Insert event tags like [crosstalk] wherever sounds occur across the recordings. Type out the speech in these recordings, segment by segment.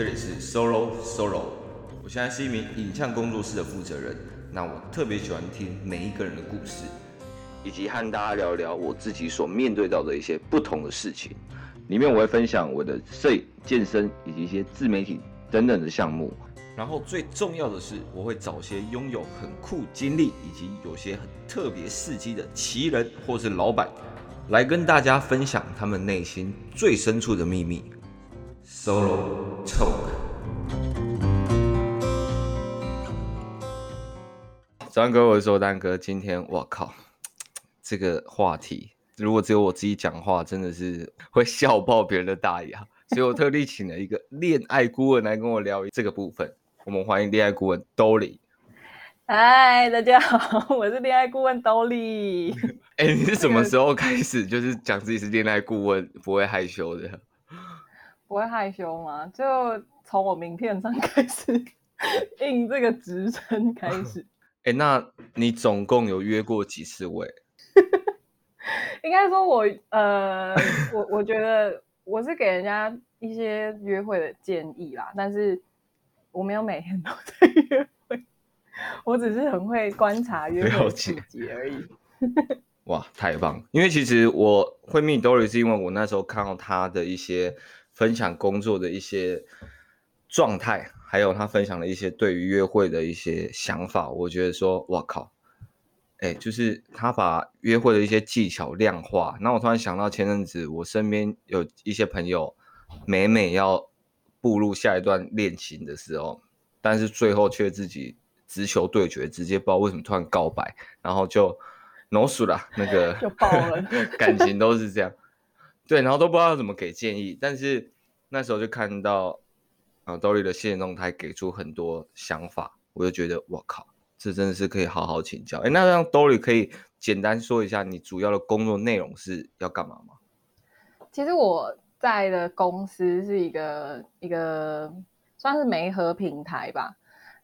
这里是 Solo Solo，我现在是一名影像工作室的负责人。那我特别喜欢听每一个人的故事，以及和大家聊聊我自己所面对到的一些不同的事情。里面我会分享我的摄影、健身以及一些自媒体等等的项目。然后最重要的是，我会找些拥有很酷经历以及有些很特别事迹的奇人或是老板，来跟大家分享他们内心最深处的秘密。Solo 安，各位，我是周丹哥。今天我靠，这个话题如果只有我自己讲话，真的是会笑爆别人的大牙。所以我特地请了一个恋爱顾问来跟我聊这个部分。我们欢迎恋爱顾问 Dolly。嗨，大家好，我是恋爱顾问 Dolly。[laughs] 哎、欸，你是什么时候开始就是讲自己是恋爱顾问，不会害羞的？不会害羞吗？就从我名片上 [laughs] 开始印这个职称开始。哎、欸，那你总共有约过几次会？[laughs] 应该说我，我呃，我我觉得我是给人家一些约会的建议啦，但是我没有每天都在约会，我只是很会观察约会细节而已。[laughs] 哇，太棒！因为其实我会 meet Dolly 是因为我那时候看到他的一些。分享工作的一些状态，还有他分享了一些对于约会的一些想法，我觉得说，哇靠，哎，就是他把约会的一些技巧量化。那我突然想到，前阵子我身边有一些朋友，每每要步入下一段恋情的时候，但是最后却自己直球对决，直接不知道为什么突然告白，然后就 no 输了，那个就爆了，[laughs] 感情都是这样。对，然后都不知道怎么给建议，但是那时候就看到啊，Dolly 的现动态给出很多想法，我就觉得我靠，这真的是可以好好请教。哎，那让 Dolly 可以简单说一下你主要的工作内容是要干嘛吗？其实我在的公司是一个一个算是媒合平台吧，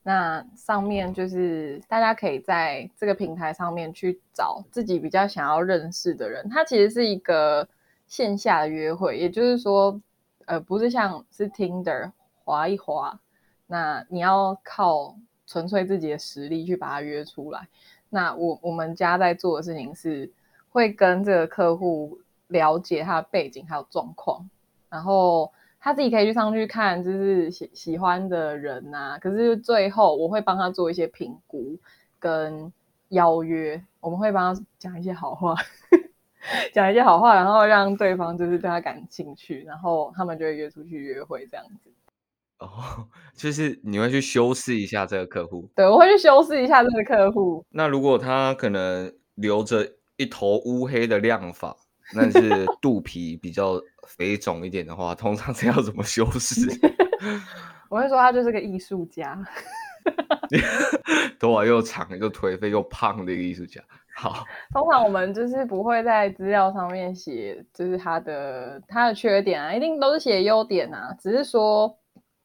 那上面就是大家可以在这个平台上面去找自己比较想要认识的人，它其实是一个。线下的约会，也就是说，呃，不是像是 Tinder 滑一滑，那你要靠纯粹自己的实力去把它约出来。那我我们家在做的事情是，会跟这个客户了解他的背景还有状况，然后他自己可以去上去看，就是喜喜欢的人呐、啊。可是最后我会帮他做一些评估跟邀约，我们会帮他讲一些好话。[laughs] 讲一些好话，然后让对方就是对他感兴趣，然后他们就会约出去约会这样子。哦，就是你会去修饰一下这个客户？对，我会去修饰一下这个客户。那如果他可能留着一头乌黑的亮发，但是 [laughs] 肚皮比较肥肿一点的话，通常是要怎么修饰？[laughs] 我会说他就是个艺术家，头发又长又颓废又胖的一个艺术家。好，[laughs] 通常我们就是不会在资料上面写，就是它的它的缺点啊，一定都是写优点啊。只是说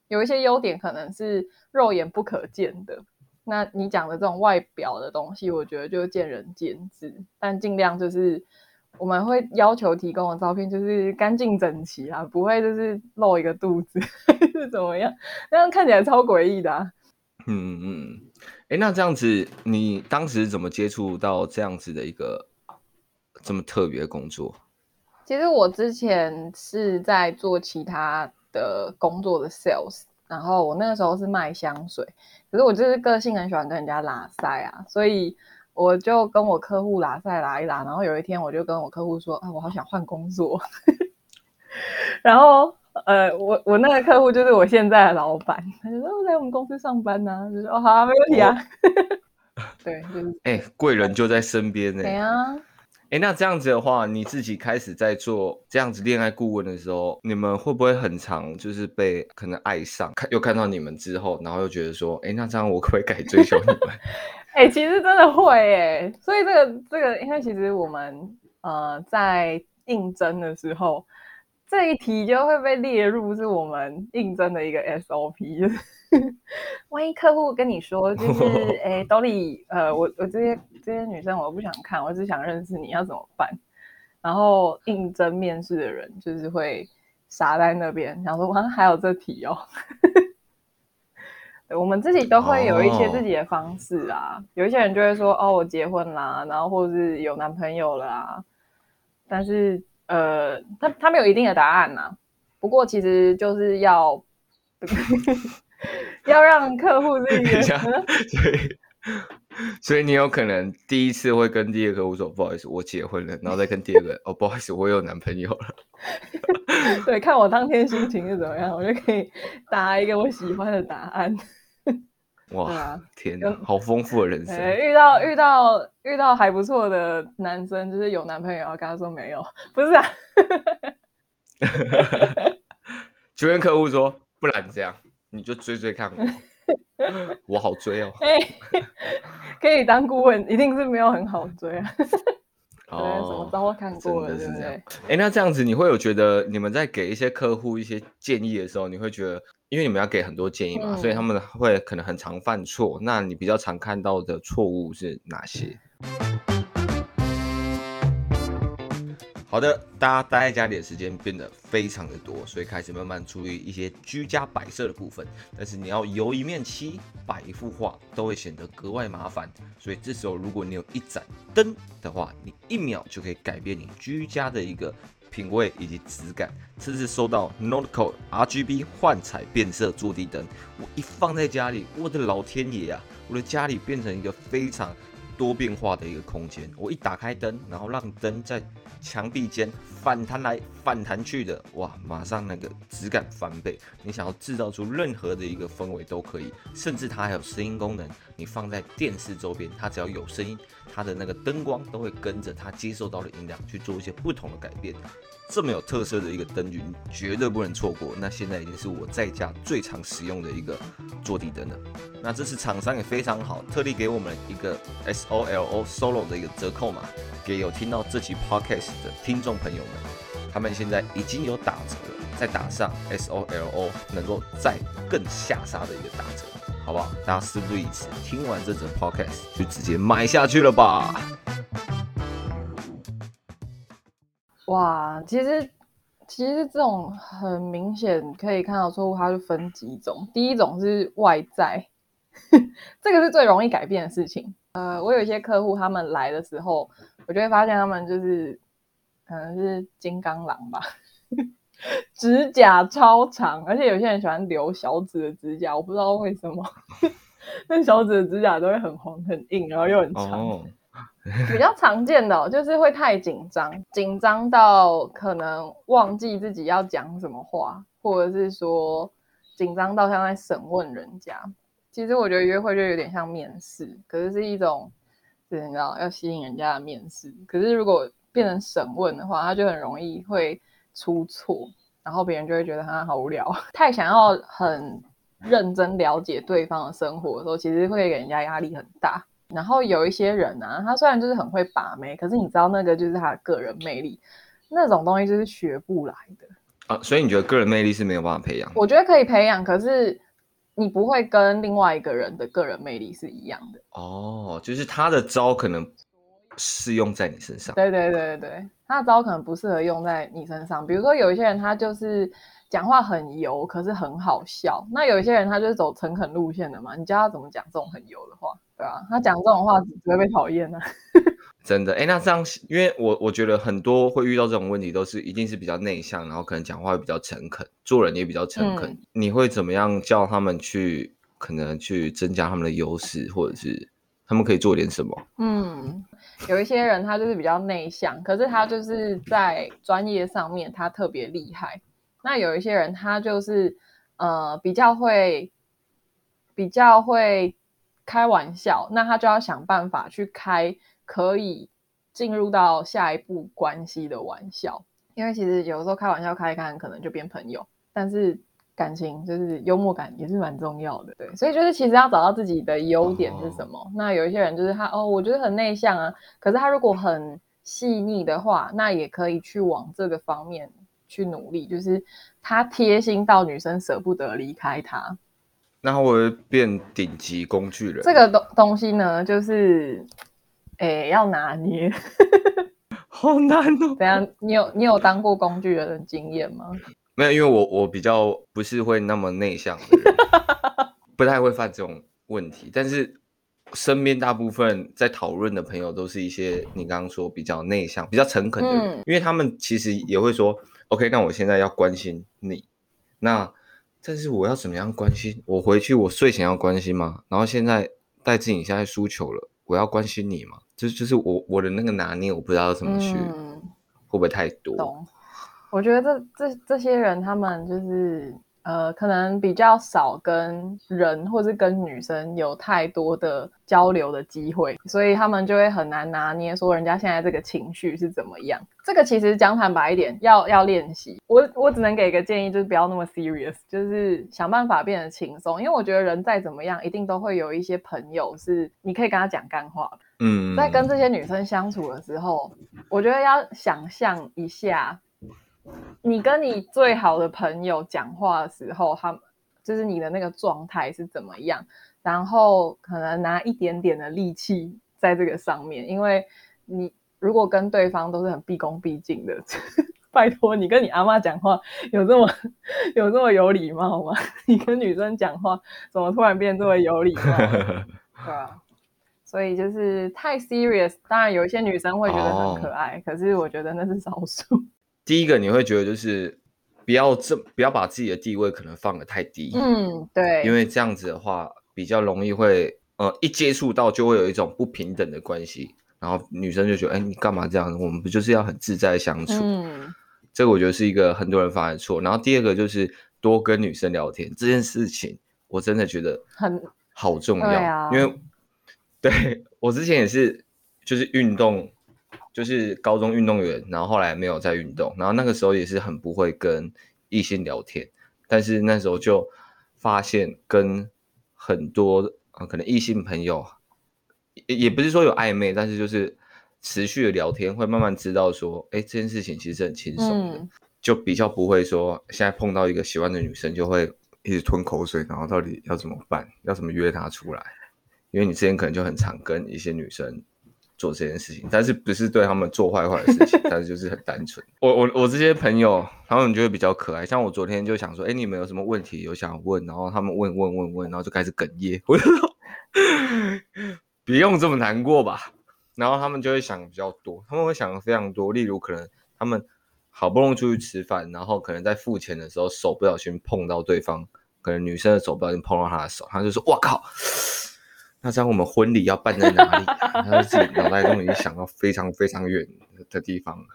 有一些优点可能是肉眼不可见的。那你讲的这种外表的东西，我觉得就见仁见智。但尽量就是我们会要求提供的照片就是干净整齐啊，不会就是露一个肚子 [laughs] 是怎么样，那样看起来超诡异的啊。嗯嗯。哎，那这样子，你当时怎么接触到这样子的一个这么特别的工作？其实我之前是在做其他的工作的 sales，然后我那个时候是卖香水，可是我就是个性很喜欢跟人家拉塞啊，所以我就跟我客户拉塞拉一拉，然后有一天我就跟我客户说啊，我好想换工作，[laughs] 然后。呃，我我那个客户就是我现在的老板，他就说我在我们公司上班呢、啊，就说哦好啊，没问题啊。[laughs] 对，就是哎，贵人就在身边呢。对啊。哎，那这样子的话，你自己开始在做这样子恋爱顾问的时候，你们会不会很常就是被可能爱上，看又看到你们之后，然后又觉得说，哎，那这样我可不可以改追求你们？[laughs] 哎，其实真的会哎，所以这个这个，因为其实我们呃在应征的时候。这一题就会被列入是我们应征的一个 SOP，就是 [laughs] 万一客户跟你说，就是 [laughs] 哎，Dolly，呃，我我这些这些女生我不想看，我只想认识你，要怎么办？然后应征面试的人就是会傻在那边，想说哇，还有这题哦。[laughs] 我们自己都会有一些自己的方式啊。Oh. 有一些人就会说哦，我结婚啦，然后或者是有男朋友了啊。但是呃，他他没有一定的答案呐、啊。不过其实就是要 [laughs] 要让客户自己，[laughs] 所以所以你有可能第一次会跟第二个客户说不好意思，我结婚了，然后再跟第二个哦不好意思，我有男朋友了。对，看我当天心情是怎么样，我就可以答一个我喜欢的答案。哇，啊、天哪，好丰富的人 [laughs] 生！遇到遇到遇到还不错的男生，就是有男朋友，要跟他说没有，不是啊。[laughs] 就跟客户说，不然这样，你就追追看我，[laughs] 我好追哦。可以当顾问，一定是没有很好追啊。哦，什么都看过了，是不对？哎、欸，那这样子，你会有觉得你们在给一些客户一些建议的时候，你会觉得，因为你们要给很多建议嘛，嗯、所以他们会可能很常犯错。那你比较常看到的错误是哪些？好的，大家待在家里的时间变得非常的多，所以开始慢慢注意一些居家摆设的部分。但是你要油一面漆、摆一幅画，都会显得格外麻烦。所以这时候，如果你有一盏灯的话，你一秒就可以改变你居家的一个品味以及质感。这次收到 Nordco RGB 幻彩变色坐地灯，我一放在家里，我的老天爷啊，我的家里变成一个非常多变化的一个空间。我一打开灯，然后让灯在墙壁间反弹来反弹去的，哇！马上那个质感翻倍。你想要制造出任何的一个氛围都可以，甚至它还有声音功能。你放在电视周边，它只要有声音，它的那个灯光都会跟着它接受到的音量去做一些不同的改变。这么有特色的一个灯具，你绝对不能错过。那现在已经是我在家最常使用的一个坐地灯了。那这次厂商也非常好，特地给我们一个 S O L O Solo 的一个折扣码，给有听到这期 Podcast 的听众朋友们，他们现在已经有打折了，再打上 S O L O，能够再更下杀的一个打折，好不好？大家事不宜迟，听完这则 Podcast 就直接买下去了吧。哇，其实其实这种很明显可以看到错误，它就分几种。第一种是外在，[laughs] 这个是最容易改变的事情。呃，我有一些客户他们来的时候，我就会发现他们就是可能是金刚狼吧，[laughs] 指甲超长，而且有些人喜欢留小指的指甲，我不知道为什么，[laughs] 那小指的指甲都会很黄很硬，然后又很长。Oh. 比较常见的就是会太紧张，紧张到可能忘记自己要讲什么话，或者是说紧张到像在审问人家。其实我觉得约会就有点像面试，可是是一种，就是你知道要吸引人家的面试。可是如果变成审问的话，他就很容易会出错，然后别人就会觉得他好无聊。[laughs] 太想要很认真了解对方的生活的时候，其实会给人家压力很大。然后有一些人啊，他虽然就是很会把妹，可是你知道那个就是他的个人魅力，那种东西就是学不来的啊。所以你觉得个人魅力是没有办法培养？我觉得可以培养，可是你不会跟另外一个人的个人魅力是一样的。哦，就是他的招可能适用在你身上。对对对对，他的招可能不适合用在你身上。比如说有一些人他就是讲话很油，可是很好笑。那有一些人他就是走诚恳路线的嘛，你教他怎么讲这种很油的话？对啊，他讲这种话只会被讨厌呢。真的，哎，那这样，因为我我觉得很多会遇到这种问题，都是一定是比较内向，然后可能讲话会比较诚恳，做人也比较诚恳。嗯、你会怎么样叫他们去，可能去增加他们的优势，或者是他们可以做点什么？嗯，有一些人他就是比较内向，可是他就是在专业上面他特别厉害。那有一些人他就是呃比较会，比较会。开玩笑，那他就要想办法去开可以进入到下一步关系的玩笑，因为其实有时候开玩笑开一开，可能就变朋友。但是感情就是幽默感也是蛮重要的，对。所以就是其实要找到自己的优点是什么。Oh. 那有一些人就是他哦，我觉得很内向啊，可是他如果很细腻的话，那也可以去往这个方面去努力，就是他贴心到女生舍不得离开他。那会不会变顶级工具人？这个东东西呢，就是，诶，要拿捏，[laughs] 好难哦。怎样？你有你有当过工具人的经验吗？[laughs] 没有，因为我我比较不是会那么内向的人，[laughs] 不太会犯这种问题。但是身边大部分在讨论的朋友都是一些你刚刚说比较内向、比较诚恳的人，嗯、因为他们其实也会说：“OK，那我现在要关心你，那但是我要怎么样关心？我回去我睡前要关心吗？然后现在戴志颖现在输球了，我要关心你吗？就就是我我的那个拿捏，我不知道怎么去，嗯、会不会太多？”懂我觉得这这这些人，他们就是呃，可能比较少跟人或是跟女生有太多的交流的机会，所以他们就会很难拿捏说人家现在这个情绪是怎么样。这个其实讲坦白一点，要要练习。我我只能给一个建议，就是不要那么 serious，就是想办法变得轻松。因为我觉得人再怎么样，一定都会有一些朋友是你可以跟他讲干话的。嗯，在跟这些女生相处的时候，我觉得要想象一下。你跟你最好的朋友讲话的时候，他就是你的那个状态是怎么样？然后可能拿一点点的力气在这个上面，因为你如果跟对方都是很毕恭毕敬的，[laughs] 拜托你跟你阿妈讲话有这么有这么有礼貌吗？[laughs] 你跟女生讲话怎么突然变这么有礼貌？[laughs] 对啊，所以就是太 serious。当然有一些女生会觉得很可爱，oh. 可是我觉得那是少数。第一个你会觉得就是不要这不要把自己的地位可能放得太低，嗯，对，因为这样子的话比较容易会呃一接触到就会有一种不平等的关系，然后女生就觉得哎你干嘛这样？我们不就是要很自在相处？嗯，这个我觉得是一个很多人犯的错。然后第二个就是多跟女生聊天这件事情，我真的觉得很好重要，啊、因为对我之前也是就是运动。就是高中运动员，然后后来没有再运动，然后那个时候也是很不会跟异性聊天，但是那时候就发现跟很多啊可能异性朋友也也不是说有暧昧，但是就是持续的聊天，会慢慢知道说，哎，这件事情其实很轻松的，嗯、就比较不会说现在碰到一个喜欢的女生就会一直吞口水，然后到底要怎么办，要怎么约她出来？因为你之前可能就很常跟一些女生。做这件事情，但是不是对他们做坏坏的事情，[laughs] 但是就是很单纯。我我我这些朋友，他们就会比较可爱。像我昨天就想说，哎，你们有什么问题有想问？然后他们问问问问，然后就开始哽咽。我就说，[laughs] 别用这么难过吧。然后他们就会想比较多，他们会想的非常多。例如，可能他们好不容易出去吃饭，然后可能在付钱的时候手不小心碰到对方，可能女生的手不小心碰到他的手，他就说：“哇靠！”那这样我们婚礼要办在哪里？他自己脑袋中已经想到非常非常远的地方了。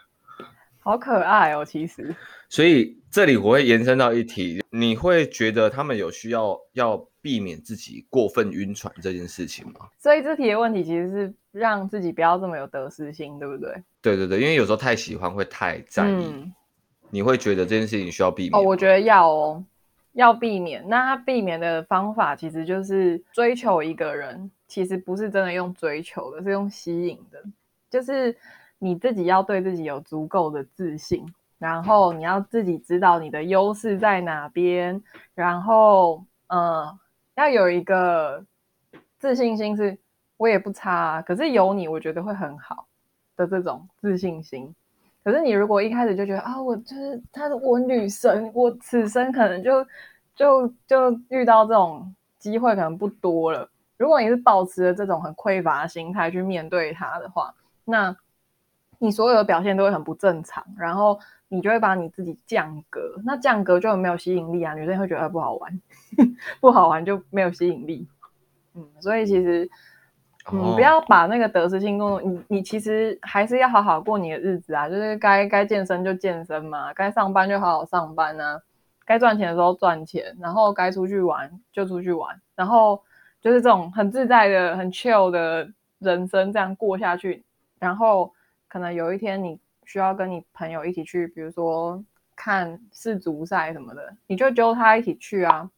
好可爱哦，其实。所以这里我会延伸到一题，你会觉得他们有需要要避免自己过分晕船这件事情吗？所以这题的问题其实是让自己不要这么有得失心，对不对？对对对，因为有时候太喜欢会太在意，嗯、你会觉得这件事情需要避免。哦，我觉得要哦。要避免，那他避免的方法其实就是追求一个人，其实不是真的用追求的，是用吸引的。就是你自己要对自己有足够的自信，然后你要自己知道你的优势在哪边，然后呃，要有一个自信心，是我也不差啊，可是有你，我觉得会很好的这种自信心。可是你如果一开始就觉得啊，我就是他是我女神，我此生可能就就就遇到这种机会可能不多了。如果你是保持着这种很匮乏的心态去面对他的话，那你所有的表现都会很不正常，然后你就会把你自己降格，那降格就没有吸引力啊，女生会觉得不好玩，[laughs] 不好玩就没有吸引力。嗯，所以其实。你、嗯、不要把那个得失心工作，你你其实还是要好好过你的日子啊，就是该该健身就健身嘛，该上班就好好上班啊，该赚钱的时候赚钱，然后该出去玩就出去玩，然后就是这种很自在的、很 chill 的人生这样过下去，然后可能有一天你需要跟你朋友一起去，比如说看世足赛什么的，你就揪他一起去啊。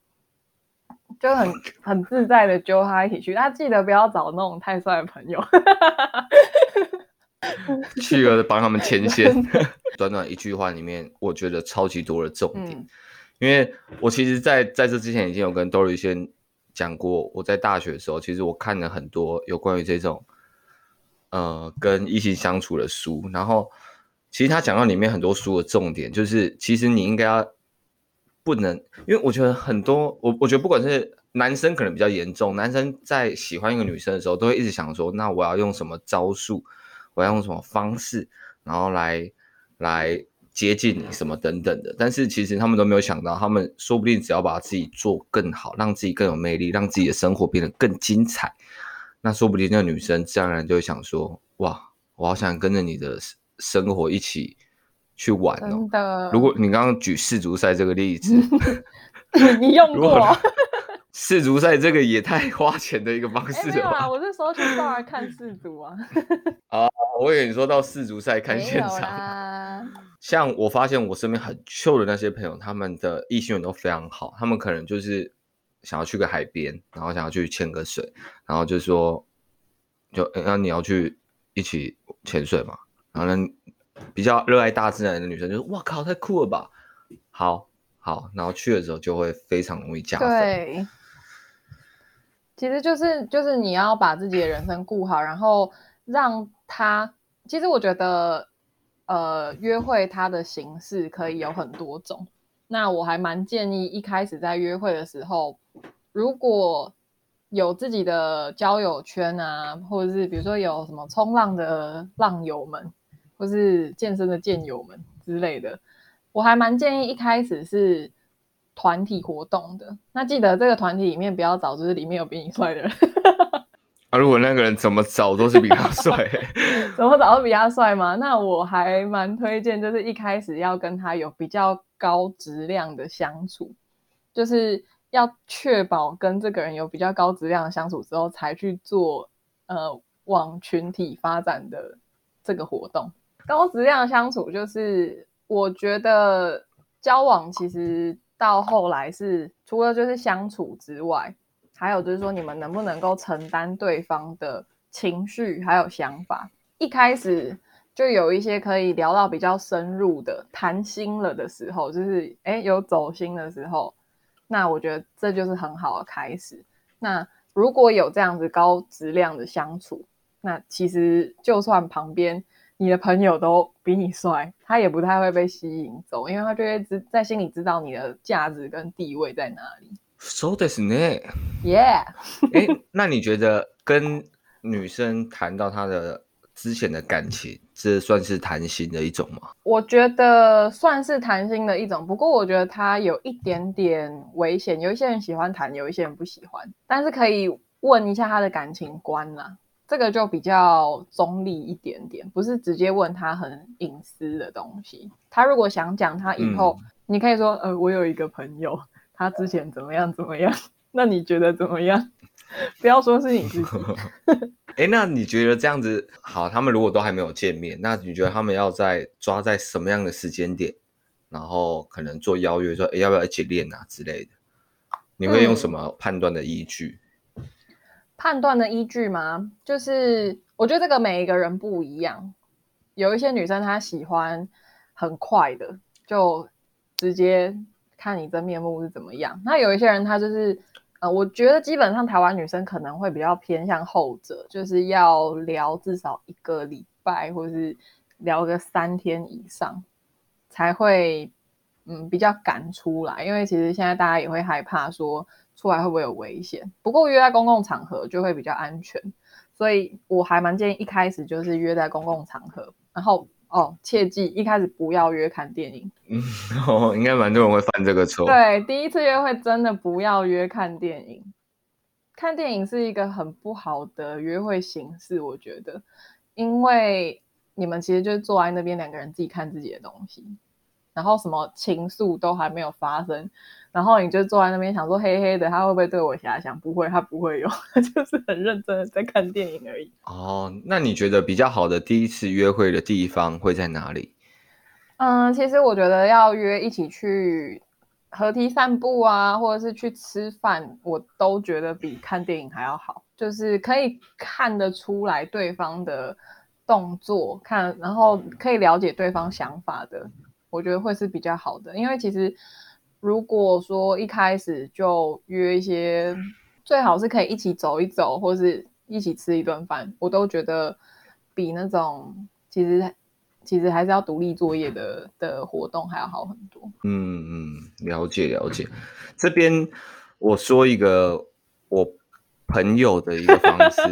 就很 [laughs] 很自在的揪他一起去，他记得不要找那种太帅的朋友，[laughs] 去了帮他们牵线。短短一句话里面，我觉得超级多的重点，嗯、因为我其实在，在在这之前已经有跟 Dory 先讲过，我在大学的时候，其实我看了很多有关于这种呃跟异性相处的书，然后其实他讲到里面很多书的重点，就是其实你应该要不能，因为我觉得很多，我我觉得不管是男生可能比较严重，男生在喜欢一个女生的时候，都会一直想说，那我要用什么招数，我要用什么方式，然后来来接近你什么等等的。但是其实他们都没有想到，他们说不定只要把自己做更好，让自己更有魅力，让自己的生活变得更精彩，那说不定那个女生自然而然就会想说，哇，我好想跟着你的生活一起。去玩哦！的，如果你刚刚举世足赛这个例子，[laughs] 你用过 [laughs] 世足赛这个也太花钱的一个方式了吧？欸、没有啦，我是说去少儿看世足啊。[laughs] 啊，我以为你说到世足赛看现场。像我发现我身边很秀的那些朋友，他们的异性缘都非常好。他们可能就是想要去个海边，然后想要去潜个水，然后就说，就那你要去一起潜水嘛？然后呢？比较热爱大自然的女生就是：“哇靠，太酷了吧！”好好，然后去的时候就会非常容易加分。对，其实就是就是你要把自己的人生顾好，然后让他。其实我觉得，呃，约会它的形式可以有很多种。那我还蛮建议一开始在约会的时候，如果有自己的交友圈啊，或者是比如说有什么冲浪的浪友们。或是健身的健友们之类的，我还蛮建议一开始是团体活动的。那记得这个团体里面不要找就是里面有比你帅的人。啊，如果那个人怎么找都是比他帅，怎么找都比他帅吗？那我还蛮推荐，就是一开始要跟他有比较高质量的相处，就是要确保跟这个人有比较高质量的相处之后，才去做呃往群体发展的这个活动。高质量相处，就是我觉得交往其实到后来是除了就是相处之外，还有就是说你们能不能够承担对方的情绪还有想法。一开始就有一些可以聊到比较深入的谈心了的时候，就是诶有走心的时候，那我觉得这就是很好的开始。那如果有这样子高质量的相处，那其实就算旁边。你的朋友都比你帅，他也不太会被吸引走，因为他就会知在心里知道你的价值跟地位在哪里。So ですね。Yeah。[laughs] 哎，那你觉得跟女生谈到她的之前的感情，这算是谈心的一种吗？我觉得算是谈心的一种，不过我觉得它有一点点危险。有一些人喜欢谈，有一些人不喜欢，但是可以问一下他的感情观啦。 这个就比较中立一点点，不是直接问他很隐私的东西。他如果想讲，他以后、嗯、你可以说，呃，我有一个朋友，他之前怎么样怎么样，[laughs] 那你觉得怎么样？[laughs] 不要说是你自己。[laughs] 哎，那你觉得这样子好？他们如果都还没有见面，那你觉得他们要在抓在什么样的时间点，然后可能做邀约，说，哎，要不要一起练啊之类的？你会用什么判断的依据？嗯判断的依据吗？就是我觉得这个每一个人不一样，有一些女生她喜欢很快的，就直接看你真面目是怎么样。那有一些人她就是，呃，我觉得基本上台湾女生可能会比较偏向后者，就是要聊至少一个礼拜，或是聊个三天以上，才会嗯比较敢出来。因为其实现在大家也会害怕说。出来会不会有危险？不过约在公共场合就会比较安全，所以我还蛮建议一开始就是约在公共场合。然后哦，切记一开始不要约看电影。嗯，哦，应该蛮多人会犯这个错。对，第一次约会真的不要约看电影。看电影是一个很不好的约会形式，我觉得，因为你们其实就是坐在那边两个人自己看自己的东西。然后什么情愫都还没有发生，然后你就坐在那边想说，黑黑的他会不会对我遐想？不会，他不会有，他就是很认真的在看电影而已。哦，那你觉得比较好的第一次约会的地方会在哪里？嗯，其实我觉得要约一起去河堤散步啊，或者是去吃饭，我都觉得比看电影还要好，就是可以看得出来对方的动作，看，然后可以了解对方想法的。我觉得会是比较好的，因为其实如果说一开始就约一些，最好是可以一起走一走，或是一起吃一顿饭，我都觉得比那种其实其实还是要独立作业的的活动还要好很多。嗯嗯，了解了解。这边我说一个我朋友的一个方式 [laughs]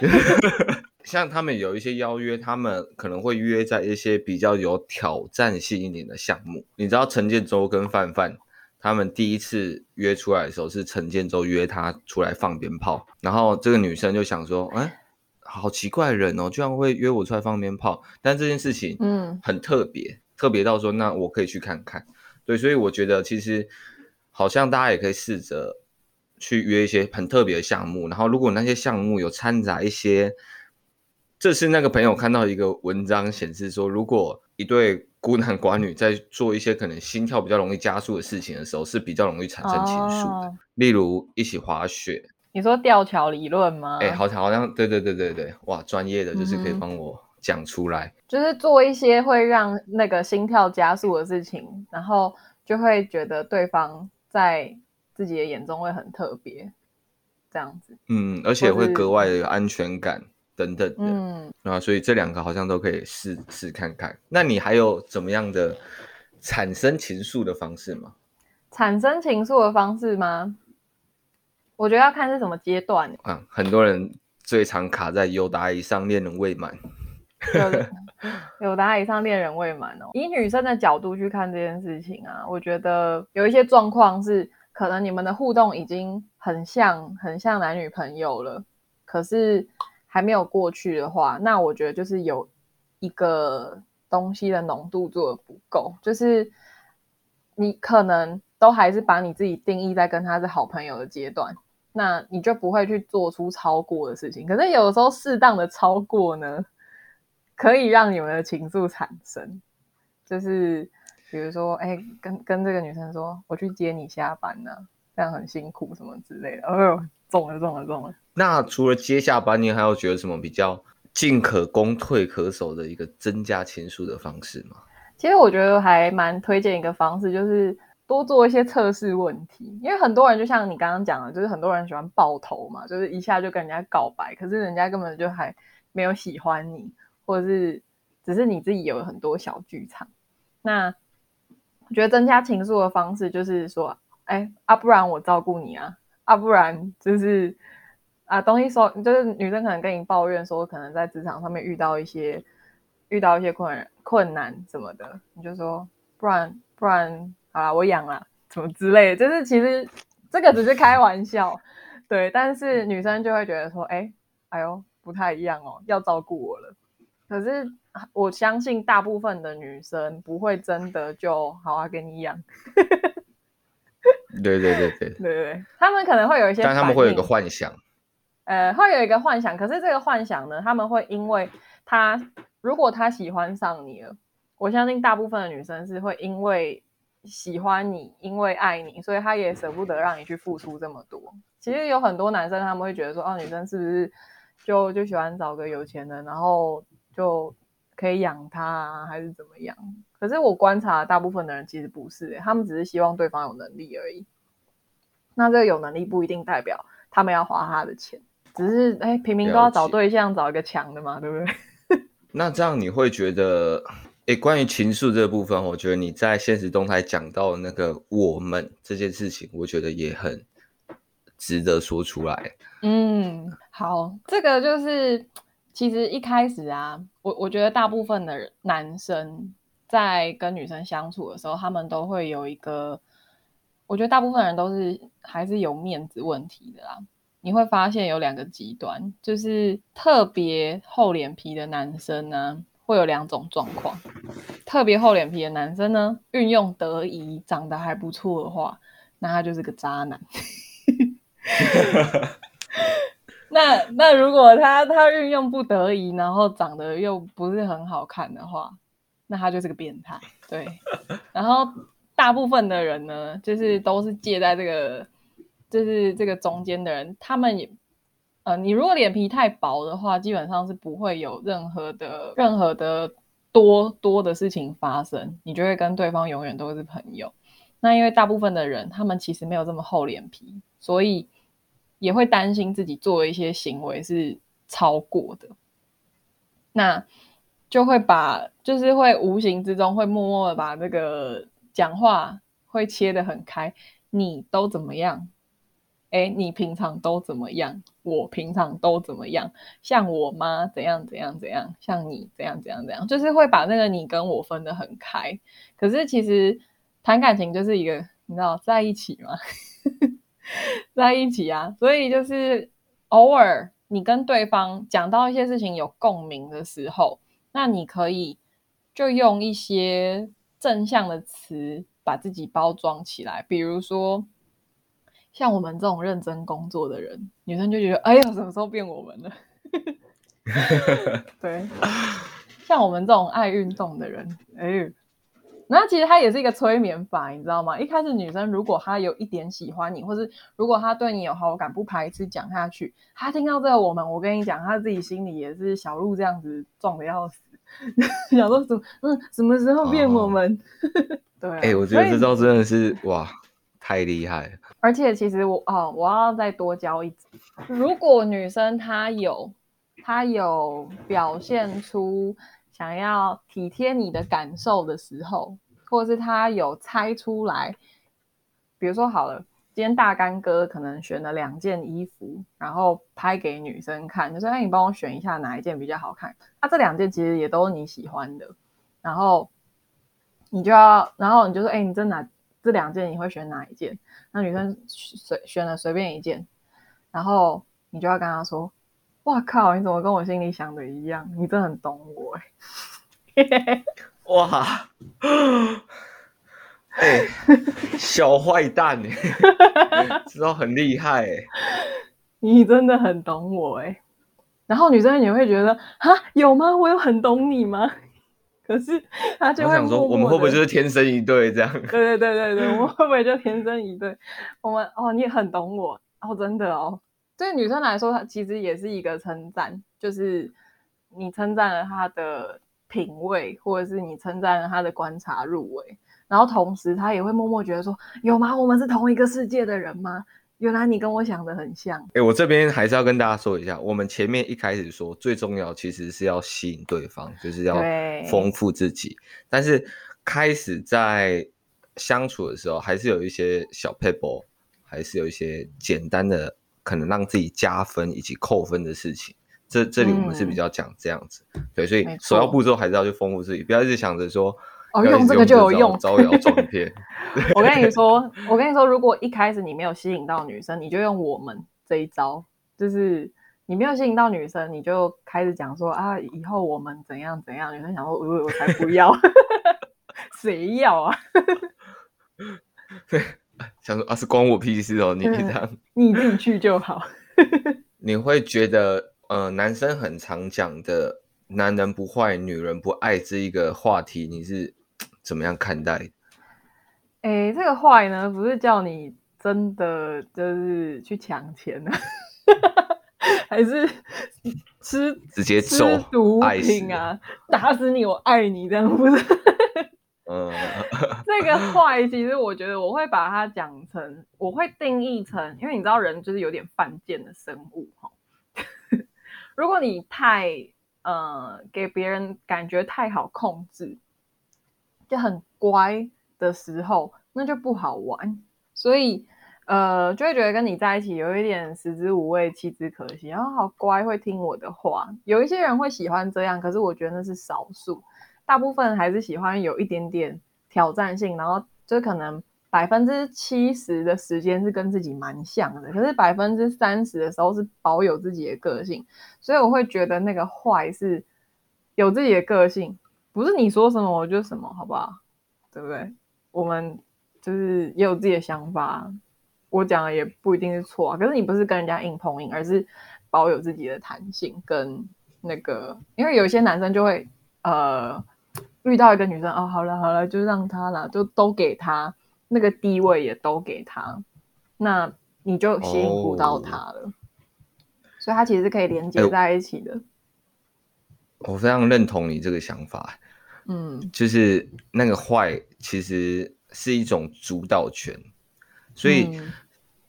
[laughs] [laughs] 像他们有一些邀约，他们可能会约在一些比较有挑战性一点的项目。你知道陈建州跟范范他们第一次约出来的时候，是陈建州约他出来放鞭炮，然后这个女生就想说，哎。好奇怪人哦，居然会约我出来放鞭炮，但这件事情嗯很特别，嗯、特别到说那我可以去看看，对，所以我觉得其实好像大家也可以试着去约一些很特别的项目，然后如果那些项目有掺杂一些，这是那个朋友看到一个文章显示说，如果一对孤男寡女在做一些可能心跳比较容易加速的事情的时候，是比较容易产生情愫的，哦、例如一起滑雪。你说吊桥理论吗？哎、欸，好像好像，对对对对对，哇，专业的就是可以帮我讲出来、嗯，就是做一些会让那个心跳加速的事情，然后就会觉得对方在自己的眼中会很特别，这样子。嗯，而且会格外的有安全感等等的。嗯，啊，所以这两个好像都可以试试看看。那你还有怎么样的产生情愫的方式吗？产生情愫的方式吗？我觉得要看是什么阶段。嗯，很多人最常卡在有达以上恋人未满。[laughs] 有达以上恋人未满哦。以女生的角度去看这件事情啊，我觉得有一些状况是，可能你们的互动已经很像很像男女朋友了，可是还没有过去的话，那我觉得就是有一个东西的浓度做得不够，就是你可能都还是把你自己定义在跟他是好朋友的阶段。那你就不会去做出超过的事情，可是有时候适当的超过呢，可以让你们的情愫产生。就是比如说，哎、跟跟这个女生说，我去接你下班呢、这样很辛苦什么之类的。哎呦，中了中了中了。那除了接下班，你还有觉得什么比较进可攻退可守的一个增加情愫的方式吗？其实我觉得还蛮推荐一个方式，就是。多做一些测试问题，因为很多人就像你刚刚讲的，就是很多人喜欢爆头嘛，就是一下就跟人家告白，可是人家根本就还没有喜欢你，或者是只是你自己有很多小剧场。那我觉得增加情愫的方式就是说，哎，啊，不然我照顾你啊，啊，不然就是啊，东西说，就是女生可能跟你抱怨说，可能在职场上面遇到一些遇到一些困困难什么的，你就说，不然不然。好啦，我养啦，什么之类，就是其实这个只是开玩笑，对，但是女生就会觉得说，哎、哎呦，不太一样哦，要照顾我了。可是我相信大部分的女生不会真的就好好，给你养。对对对对对对，他们可能会有一些，但他们会有一个幻想，呃，会有一个幻想，可是这个幻想呢，他们会因为他如果他喜欢上你了，我相信大部分的女生是会因为。喜欢你，因为爱你，所以他也舍不得让你去付出这么多。其实有很多男生他们会觉得说，哦，女生是不是就就喜欢找个有钱的，然后就可以养他啊，还是怎么样？可是我观察大部分的人其实不是，他们只是希望对方有能力而已。那这个有能力不一定代表他们要花他的钱，只是哎，平民都要找对象，找一个强的嘛，对不对？[laughs] 那这样你会觉得？诶，关于情愫这个部分，我觉得你在现实动态讲到那个“我们”这件事情，我觉得也很值得说出来。嗯，好，这个就是其实一开始啊，我我觉得大部分的男生在跟女生相处的时候，他们都会有一个，我觉得大部分人都是还是有面子问题的啦。你会发现有两个极端，就是特别厚脸皮的男生呢。会有两种状况，特别厚脸皮的男生呢，运用得宜，长得还不错的话，那他就是个渣男。[laughs] [laughs] 那那如果他他运用不得已，然后长得又不是很好看的话，那他就是个变态。对，[laughs] 然后大部分的人呢，就是都是介在这个，就是这个中间的人，他们也。呃，你如果脸皮太薄的话，基本上是不会有任何的任何的多多的事情发生，你就会跟对方永远都是朋友。那因为大部分的人，他们其实没有这么厚脸皮，所以也会担心自己做一些行为是超过的。那就会把，就是会无形之中会默默的把那个讲话会切得很开。你都怎么样？哎，你平常都怎么样？我平常都怎么样？像我妈怎样怎样怎样？像你怎样怎样怎样？就是会把那个你跟我分得很开。可是其实谈感情就是一个，你知道，在一起嘛，[laughs] 在一起啊。所以就是偶尔你跟对方讲到一些事情有共鸣的时候。那你可以就用一些正向的词把自己包装起来，比如说像我们这种认真工作的人，女生就觉得哎呀，什么时候变我们了？[laughs] 对，像我们这种爱运动的人，哎呦。那其实它也是一个催眠法，你知道吗？一开始女生如果她有一点喜欢你，或是如果她对你有好感，不排斥讲下去，她听到这个我们，我跟你讲，她自己心里也是小鹿这样子撞的要死，[laughs] 想说什么嗯，什么时候变我们？哦、[laughs] 对、啊，哎、欸，我觉得这招真的是哇，太厉害了。而且其实我哦，我要再多教一，如果女生她有她有表现出。想要体贴你的感受的时候，或者是他有猜出来，比如说好了，今天大干哥可能选了两件衣服，然后拍给女生看，就说：“哎，你帮我选一下哪一件比较好看。”那这两件其实也都是你喜欢的，然后你就要，然后你就说：“哎，你这哪这两件你会选哪一件？”那女生随选了随便一件，然后你就要跟他说。哇靠！你怎么跟我心里想的一样？你真的很懂我哎！哇！哎、欸，小坏蛋哎，[laughs] 知道很厉害哎！你真的很懂我哎。然后女生也会觉得啊，有吗？我有很懂你吗？[laughs] 可是他就会想说，我们会不会就是天生一对这样？[laughs] 对对对对对，我们会不会就天生一对？我们哦，你也很懂我哦，真的哦。对女生来说，她其实也是一个称赞，就是你称赞了她的品味，或者是你称赞了她的观察入微，然后同时她也会默默觉得说：有吗？我们是同一个世界的人吗？原来你跟我想的很像。哎、欸，我这边还是要跟大家说一下，我们前面一开始说最重要其实是要吸引对方，就是要丰富自己，但是开始在相处的时候，还是有一些小撇步，还是有一些简单的。可能让自己加分以及扣分的事情，这这里我们是比较讲这样子，嗯、对，所以首要步骤还是要去丰富自己，不要一直想着说哦，用这个就有用，招摇撞骗。[laughs] 我跟你说，我跟你说，如果一开始你没有吸引到女生，你就用我们这一招，就是你没有吸引到女生，你就开始讲说啊，以后我们怎样怎样，女生想说，我我才不要，[laughs] 谁要啊？对。[laughs] 想说啊，是关我屁事哦！你这样，你自己去就好。[laughs] 你会觉得，呃，男生很常讲的“男人不坏，女人不爱”这一个话题，你是怎么样看待？哎，这个坏呢，不是叫你真的就是去抢钱呢，[laughs] 还是吃直接揍毒品啊？打死你，我爱你，这样不是？[laughs] 这个坏，其实我觉得我会把它讲成，我会定义成，因为你知道人就是有点犯贱的生物哈。[laughs] 如果你太呃给别人感觉太好控制，就很乖的时候，那就不好玩。所以呃就会觉得跟你在一起有一点食之无味，弃之可惜。然后好乖，会听我的话。有一些人会喜欢这样，可是我觉得那是少数。大部分还是喜欢有一点点挑战性，然后就可能百分之七十的时间是跟自己蛮像的，可是百分之三十的时候是保有自己的个性，所以我会觉得那个坏是有自己的个性，不是你说什么我就什么，好不好？对不对？我们就是也有自己的想法，我讲的也不一定是错啊，可是你不是跟人家硬碰硬，而是保有自己的弹性跟那个，因为有些男生就会呃。遇到一个女生哦，好了好了，就让她了，就都给她那个地位也都给她，那你就吸引不到她了。Oh. 所以她其实是可以连接在一起的。欸，我非常认同你这个想法，嗯，就是那个坏其实是一种主导权，所以，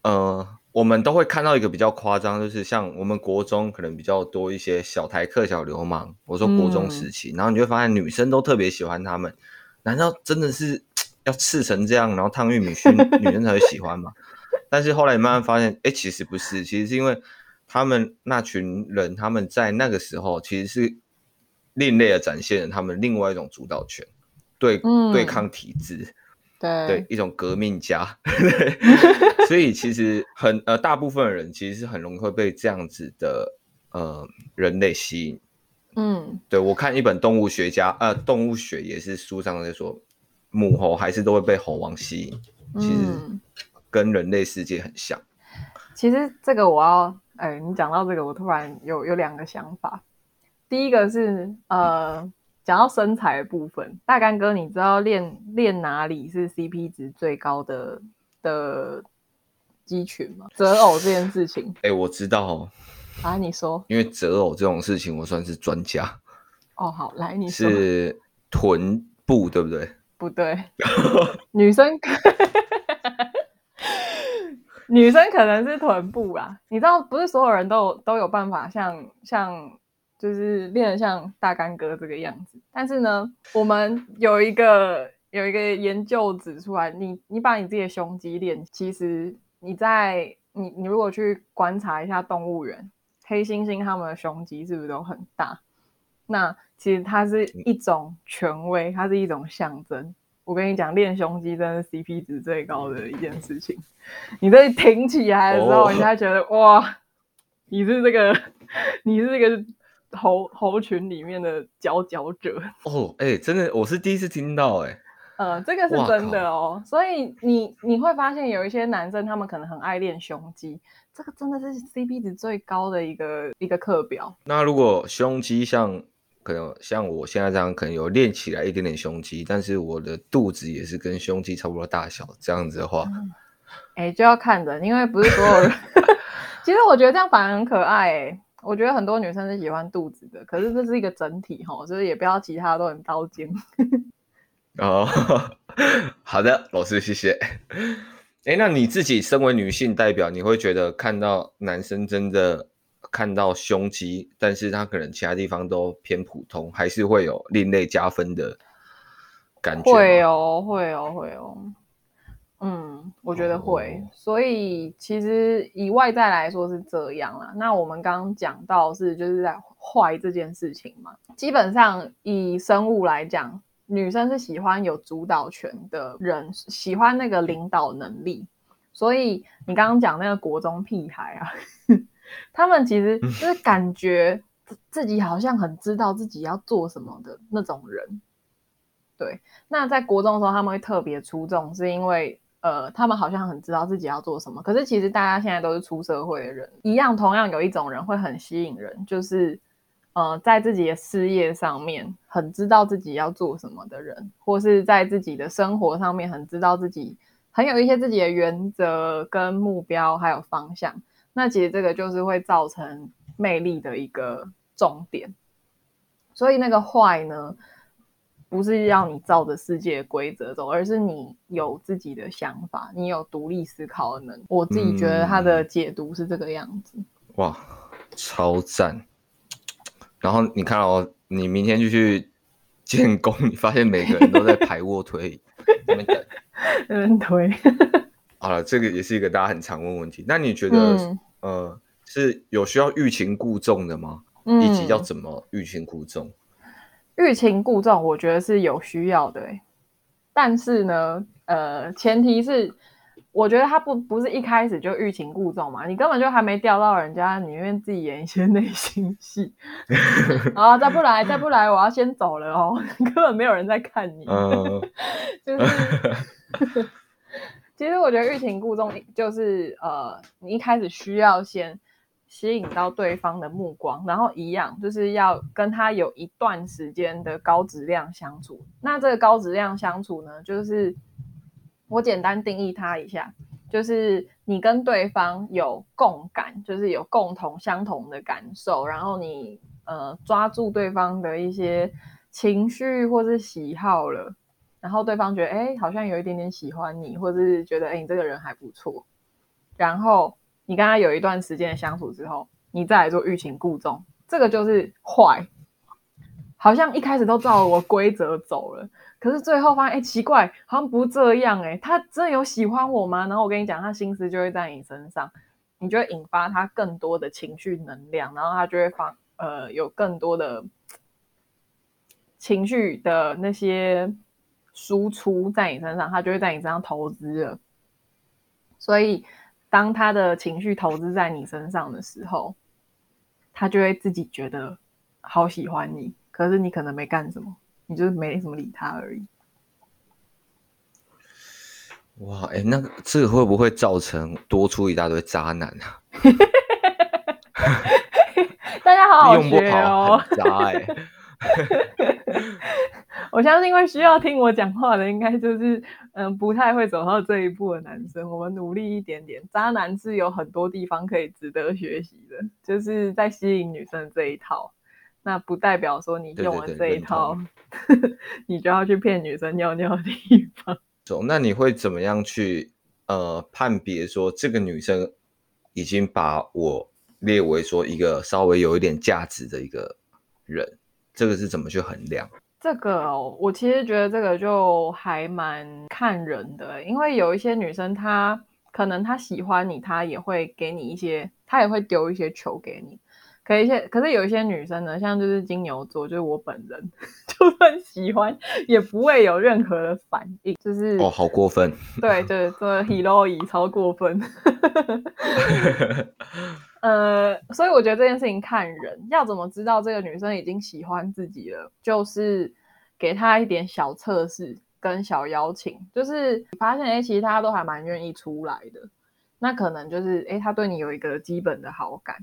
嗯、呃，我们都会看到一个比较夸张，就是像我们国中可能比较多一些小台客、小流氓。我说国中时期，嗯、然后你会发现女生都特别喜欢他们。难道真的是 [tsk] 要刺成这样，然后烫玉米须，女生才会喜欢吗？[laughs] 但是后来你慢慢发现，哎，其实不是，其实是因为他们那群人，他们在那个时候其实是另类的展现了他们另外一种主导权，对，嗯、对抗体制。对，对一种革命家，[laughs] 所以其实很呃，大部分人其实是很容易会被这样子的呃人类吸引。嗯，对，我看一本动物学家呃动物学也是书上在说，母猴还是都会被猴王吸引，其实跟人类世界很像。嗯、其实这个我要哎，你讲到这个，我突然有有两个想法，第一个是呃。嗯讲到身材的部分，大干哥，你知道练练哪里是 CP 值最高的的肌群吗？择偶这件事情，哎、欸，我知道哦。啊，你说？因为择偶这种事情，我算是专家。哦，好，来，你说。是臀部，对不对？不对，女生，女生可能是臀部啊。你知道，不是所有人都有都有办法像像。就是练得像大干哥这个样子，但是呢，我们有一个有一个研究指出来，你你把你自己的胸肌练，其实你在你你如果去观察一下动物园，黑猩猩它们的胸肌是不是都很大？那其实它是一种权威，它是一种象征。我跟你讲，练胸肌真的是 CP 值最高的一件事情。你在挺起来的时候，人家觉得哇，你是这个，你是这个。猴猴群里面的佼佼者 [laughs] 哦，哎、欸，真的，我是第一次听到、欸，哎，呃，这个是真的哦，所以你你会发现有一些男生，他们可能很爱练胸肌，这个真的是 CP 值最高的一个一个课表。那如果胸肌像可能像我现在这样，可能有练起来一点点胸肌，但是我的肚子也是跟胸肌差不多大小，这样子的话，哎、嗯欸，就要看人，因为不是所有人。[laughs] 其实我觉得这样反而很可爱、欸，哎。我觉得很多女生是喜欢肚子的，可是这是一个整体哈，就是也不要其他都很刀尖。[laughs] 哦，[laughs] 好的，老师谢谢。哎，那你自己身为女性代表，你会觉得看到男生真的看到胸肌，但是他可能其他地方都偏普通，还是会有另类加分的感觉？会哦，会哦，会哦。嗯，我觉得会，哦、所以其实以外在来说是这样啦。那我们刚刚讲到是就是在坏这件事情嘛，基本上以生物来讲，女生是喜欢有主导权的人，喜欢那个领导能力。所以你刚刚讲那个国中屁孩啊，[laughs] 他们其实就是感觉自己好像很知道自己要做什么的那种人。对，那在国中的时候他们会特别出众，是因为。呃，他们好像很知道自己要做什么，可是其实大家现在都是出社会的人，一样同样有一种人会很吸引人，就是呃，在自己的事业上面很知道自己要做什么的人，或是在自己的生活上面很知道自己很有一些自己的原则跟目标还有方向，那其实这个就是会造成魅力的一个重点，所以那个坏呢，不是要你照着世界规则走，而是你有自己的想法，你有独立思考的能力。我自己觉得他的解读是这个样子。嗯、哇，超赞！然后你看哦，你明天就去建工，你发现每个人都在排卧推，那边等，[laughs] 那边推。好了，这个也是一个大家很常问问题。那你觉得，嗯、呃，是有需要欲擒故纵的吗？嗯、以及要怎么欲擒故纵？欲擒故纵，我觉得是有需要的，但是呢，呃，前提是，我觉得他不不是一开始就欲擒故纵嘛，你根本就还没钓到人家，你愿自己演一些内心戏，[laughs] 啊，再不来，再不来，我要先走了哦，[laughs] 根本没有人在看你，嗯、[laughs] 就是，其实我觉得欲擒故纵就是，呃，你一开始需要先。吸引到对方的目光，然后一样就是要跟他有一段时间的高质量相处。那这个高质量相处呢，就是我简单定义它一下，就是你跟对方有共感，就是有共同相同的感受，然后你呃抓住对方的一些情绪或是喜好了，然后对方觉得哎好像有一点点喜欢你，或者是觉得哎你这个人还不错，然后。你跟他有一段时间的相处之后，你再来做欲擒故纵，这个就是坏。好像一开始都照我规则走了，可是最后发现，哎，奇怪，好像不这样，哎，他真的有喜欢我吗？然后我跟你讲，他心思就会在你身上，你就会引发他更多的情绪能量，然后他就会放，呃，有更多的情绪的那些输出在你身上，他就会在你身上投资了。所以，当他的情绪投资在你身上的时候，他就会自己觉得好喜欢你。可是你可能没干什么，你就是没什么理他而已。哇，哎、欸，那个这个会不会造成多出一大堆渣男啊？[laughs] 大家好好学哦。用不好很渣哎、欸。[laughs] [laughs] 我相信，因为需要听我讲话的，应该就是嗯，不太会走到这一步的男生。我们努力一点点，渣男是有很多地方可以值得学习的，就是在吸引女生这一套。那不代表说你用了这一套，对对对你就要去骗女生尿尿的地方。[laughs] 走，那你会怎么样去呃判别说这个女生已经把我列为说一个稍微有一点价值的一个人？这个是怎么去衡量？这个哦，我其实觉得这个就还蛮看人的，因为有一些女生她可能她喜欢你，她也会给你一些，她也会丢一些球给你。可一些，可是有一些女生呢，像就是金牛座，就是我本人，[laughs] 就算喜欢，也不会有任何的反应，就是哦，好过分，对对对，[laughs] Hiroi 超过分，[laughs] 呃，所以我觉得这件事情看人，要怎么知道这个女生已经喜欢自己了，就是给她一点小测试跟小邀请，就是你发现哎，其实她都还蛮愿意出来的，那可能就是哎，她对你有一个基本的好感。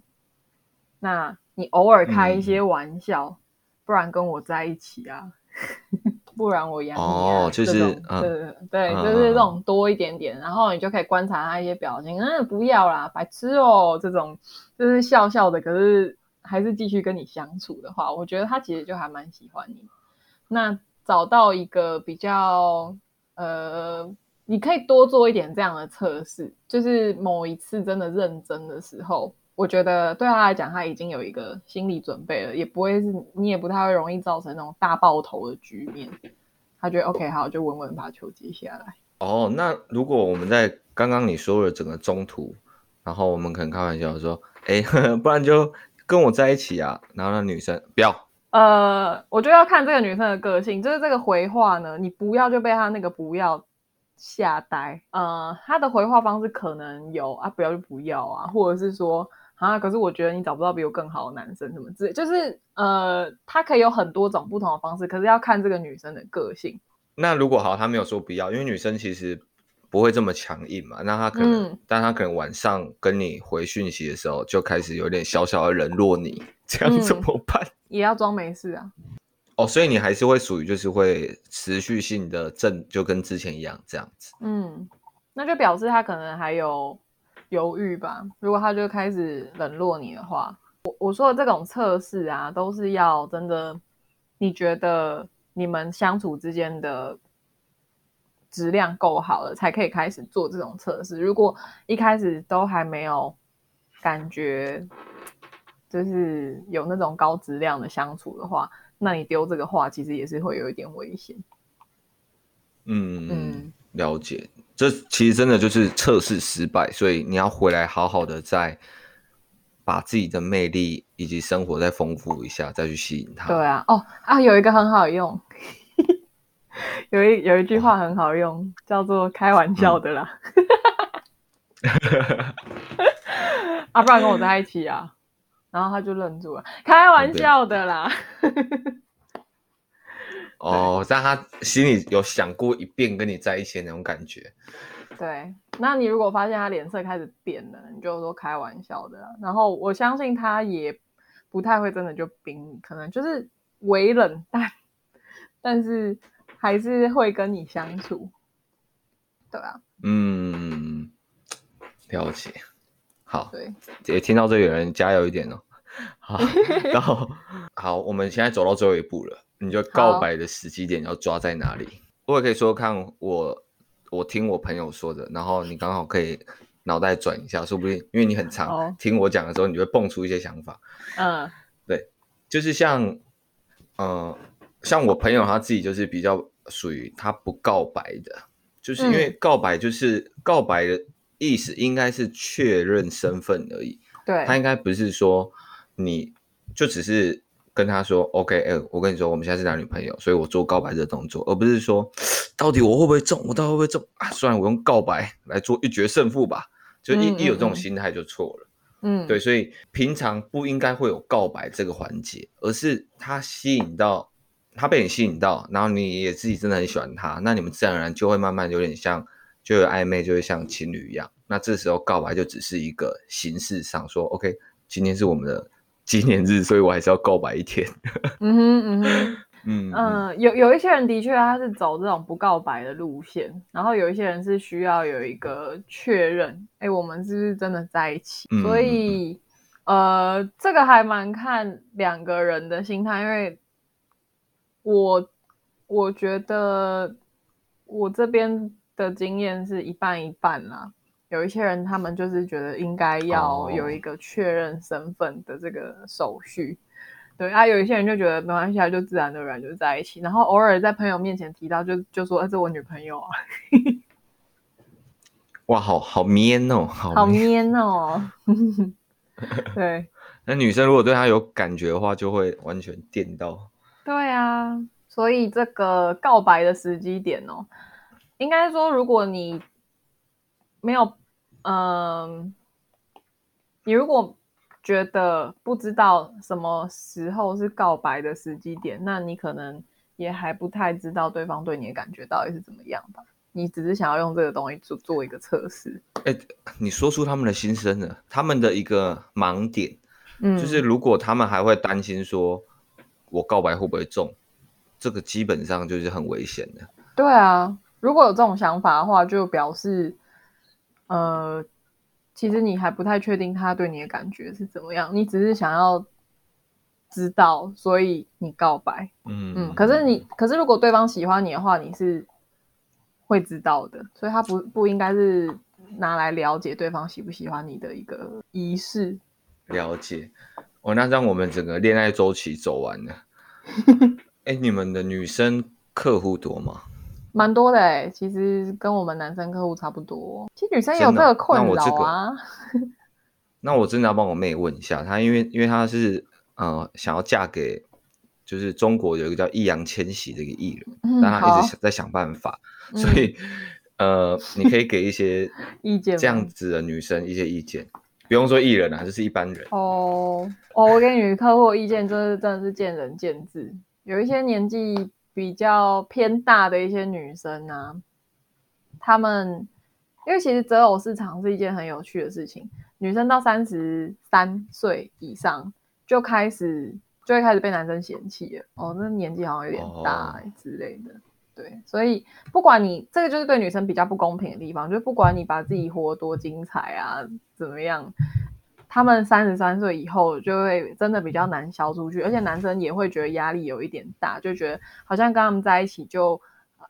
那你偶尔开一些玩笑，嗯、不然跟我在一起啊，不然我养你啊，哦，就是，对、嗯、对对，就是这种多一点点，嗯、然后你就可以观察他一些表情，嗯，不要啦，白痴哦，这种就是笑笑的，可是还是继续跟你相处的话，我觉得他其实就还蛮喜欢你。那找到一个比较，呃，你可以多做一点这样的测试，就是某一次真的认真的时候。我觉得对他来讲，他已经有一个心理准备了，也不会是你也不太会容易造成那种大爆头的局面。他觉得 OK，好，就稳稳把球接下来。哦，那如果我们在刚刚你说的整个中途，然后我们可能开玩笑说，哎，[laughs] 不然就跟我在一起啊。然后那女生不要。呃，我就要看这个女生的个性，就是这个回话呢，你不要就被她那个不要吓呆。呃，她的回话方式可能有啊，不要就不要啊，或者是说。啊！可是我觉得你找不到比我更好的男生，什么之类，就是呃，他可以有很多种不同的方式，可是要看这个女生的个性。那如果好，他没有说不要，因为女生其实不会这么强硬嘛。那他可能，嗯、但他可能晚上跟你回讯息的时候，就开始有点小小的冷落你，这样怎么办？嗯、也要装没事啊。哦，所以你还是会属于就是会持续性的正，就跟之前一样这样子。嗯，那就表示他可能还有。犹豫吧，如果他就开始冷落你的话，我我说的这种测试啊，都是要真的，你觉得你们相处之间的质量够好了，才可以开始做这种测试。如果一开始都还没有感觉，就是有那种高质量的相处的话，那你丢这个话，其实也是会有一点危险。嗯嗯，了解。这其实真的就是测试失败，所以你要回来好好的再把自己的魅力以及生活再丰富一下，再去吸引他。对啊，哦啊，有一个很好用，有一有一句话很好用，哦、叫做“开玩笑的啦”嗯。[laughs] 啊，不然跟我在一起啊？然后他就愣住了，“开玩笑的啦。哦”哦，但他心里有想过一遍跟你在一起的那种感觉。对，那你如果发现他脸色开始变了，你就说开玩笑的。然后我相信他也不太会真的就冰你，可能就是微冷淡，[laughs] 但是还是会跟你相处。对啊，嗯，了解。好，对，也听到这个人加油一点哦。[laughs] 好，然后 [laughs] 好，我们现在走到最后一步了。你就告白的时机点要抓在哪里？我也可以说看我，我听我朋友说的，然后你刚好可以脑袋转一下，说不定因为你很长听我讲的时候，你就会蹦出一些想法。嗯，对，就是像，呃，像我朋友他自己就是比较属于他不告白的，就是因为告白就是、嗯、告白的意思应该是确认身份而已，对，他应该不是说你就只是。跟他说，OK，哎、欸，我跟你说，我们现在是男女朋友，所以我做告白这个动作，而不是说，到底我会不会中，我到底会不会中啊？算了，我用告白来做一决胜负吧，就一嗯嗯嗯一有这种心态就错了。嗯，对，所以平常不应该会有告白这个环节，而是他吸引到，他被你吸引到，然后你也自己真的很喜欢他，那你们自然而然就会慢慢有点像，就有暧昧，就会像情侣一样。那这时候告白就只是一个形式上说，OK，今天是我们的。纪念日，所以我还是要告白一天。[laughs] 嗯哼，嗯哼，嗯嗯，有有一些人的确他是走这种不告白的路线，然后有一些人是需要有一个确认，哎、欸，我们是不是真的在一起？嗯、所以，呃，这个还蛮看两个人的心态，因为我我觉得我这边的经验是一半一半啦。有一些人，他们就是觉得应该要有一个确认身份的这个手续，哦、对啊。有一些人就觉得没关系啊，就自然而然就在一起，然后偶尔在朋友面前提到就，就就说：“这是我女朋友啊。”哇，好好 man 哦，好 man [laughs] 哦。[laughs] 对，那女生如果对他有感觉的话，就会完全电到。对啊，所以这个告白的时机点哦，应该说，如果你没有。嗯，你如果觉得不知道什么时候是告白的时机点，那你可能也还不太知道对方对你的感觉到底是怎么样吧？你只是想要用这个东西做做一个测试。哎、欸，你说出他们的心声了，他们的一个盲点，嗯，就是如果他们还会担心说我告白会不会中，这个基本上就是很危险的。对啊，如果有这种想法的话，就表示。呃，其实你还不太确定他对你的感觉是怎么样，你只是想要知道，所以你告白。嗯嗯。可是你，可是如果对方喜欢你的话，你是会知道的，所以他不不应该是拿来了解对方喜不喜欢你的一个仪式。了解。哦，那让我们整个恋爱周期走完了。[laughs] 哎，你们的女生客户多吗？蛮多的哎，其实跟我们男生客户差不多。其实女生也有这个困扰啊。[laughs] 那我，真的要帮我妹问一下，她因为因为她是呃想要嫁给就是中国有一个叫易烊千玺的一个艺人，嗯、但她一直在想办法，所以、嗯、呃你可以给一些 [laughs] 意见，这样子的女生一些意见，不用说艺人啊，就是一般人。哦哦，我给女客户意见，真的真的是见仁见智，有一些年纪。比较偏大的一些女生、啊，她们因为其实择偶市场是一件很有趣的事情，女生到三十三岁以上就开始就会开始被男生嫌弃了。哦，那年纪好像有点大之类的。对，所以不管你这个就是对女生比较不公平的地方，就是不管你把自己活多精彩啊，怎么样。他们三十三岁以后就会真的比较难消出去，而且男生也会觉得压力有一点大，就觉得好像跟他们在一起就，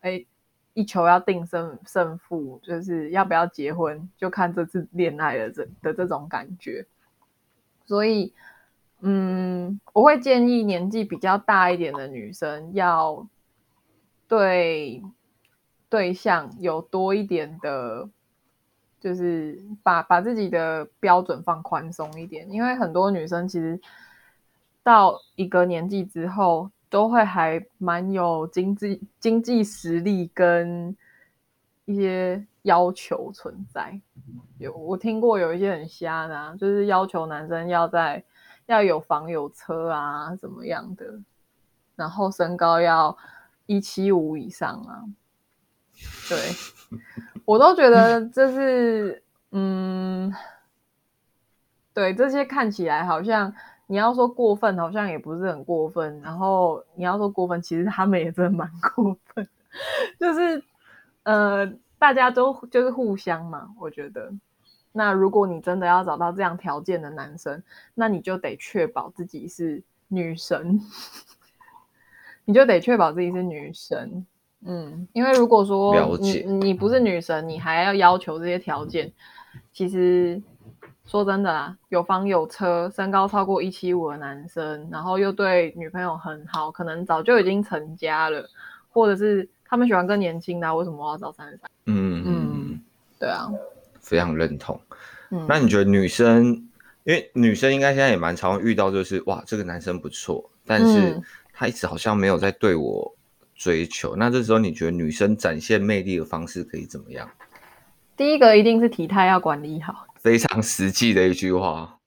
哎，一球要定胜胜负，就是要不要结婚就看这次恋爱的这的这种感觉。所以，嗯，我会建议年纪比较大一点的女生要对对象有多一点的。就是把把自己的标准放宽松一点，因为很多女生其实到一个年纪之后，都会还蛮有经济经济实力跟一些要求存在。有我听过有一些很瞎的啊，就是要求男生要在要有房有车啊，怎么样的，然后身高要一七五以上啊，对。我都觉得这是，嗯，对，这些看起来好像你要说过分，好像也不是很过分。然后你要说过分，其实他们也真的蛮过分。[laughs] 就是，呃，大家都就是互相嘛。我觉得，那如果你真的要找到这样条件的男生，那你就得确保自己是女神，[laughs] 你就得确保自己是女神。嗯，因为如果说你你不是女神，你还要要求这些条件，其实说真的啊，有房有车，身高超过一七五的男生，然后又对女朋友很好，可能早就已经成家了，或者是他们喜欢更年轻的，为什么我要找三十三？嗯嗯，对啊，非常认同。嗯，那你觉得女生，因为女生应该现在也蛮常遇到，就是哇，这个男生不错，但是他一直好像没有在对我。追求，那这时候你觉得女生展现魅力的方式可以怎么样？第一个一定是体态要管理好，非常实际的一句话。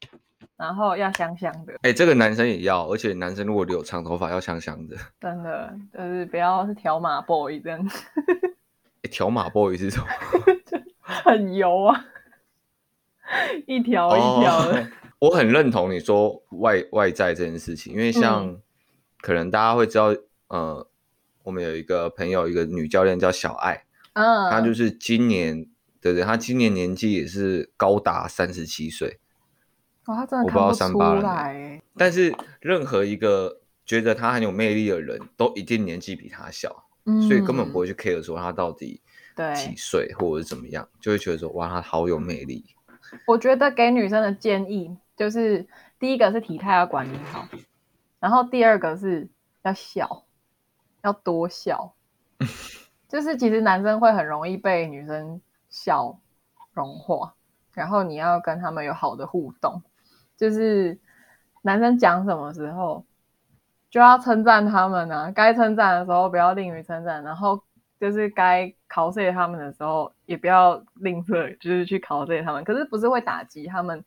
然后要香香的，哎、欸，这个男生也要，而且男生如果留长头发要香香的，真的就是不要是条码 boy 这样。欸、条码 boy 是什么？[laughs] 很油啊，一条一条的。哦。我很认同你说外外在这件事情，因为像可能大家会知道，嗯、呃。我们有一个朋友，一个女教练叫小爱，嗯，她就是今年，对对，她今年年纪也是高达三十七岁，哇，她真的看不出来。但是任何一个觉得她很有魅力的人都一定年纪比她小，嗯，所以根本不会去 care 说她到底几岁或者是怎么样，就会觉得说哇，她好有魅力。我觉得给女生的建议就是，第一个是体态要管理好，然后第二个是要笑。要多笑，[laughs] 就是其实男生会很容易被女生笑融化，然后你要跟他们有好的互动，就是男生讲什么时候就要称赞他们啊，该称赞的时候不要吝于称赞，然后就是该考碎他们的时候也不要吝啬，就是去考碎他们。可是不是会打击他们